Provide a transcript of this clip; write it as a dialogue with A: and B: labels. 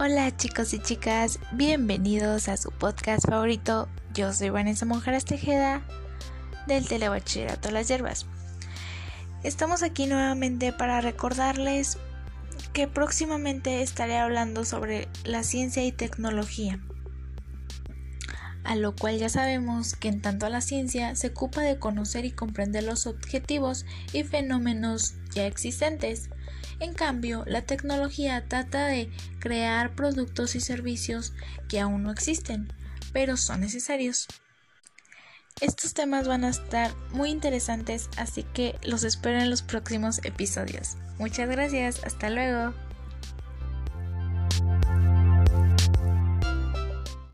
A: Hola chicos y chicas, bienvenidos a su podcast favorito. Yo soy Vanessa Monjaras Tejeda del Telebachillerato Las Hierbas. Estamos aquí nuevamente para recordarles que próximamente estaré hablando sobre la ciencia y tecnología. A lo cual ya sabemos que en tanto la ciencia se ocupa de conocer y comprender los objetivos y fenómenos ya existentes en cambio, la tecnología trata de crear productos y servicios que aún no existen, pero son necesarios. Estos temas van a estar muy interesantes, así que los espero en los próximos episodios. Muchas gracias, hasta luego.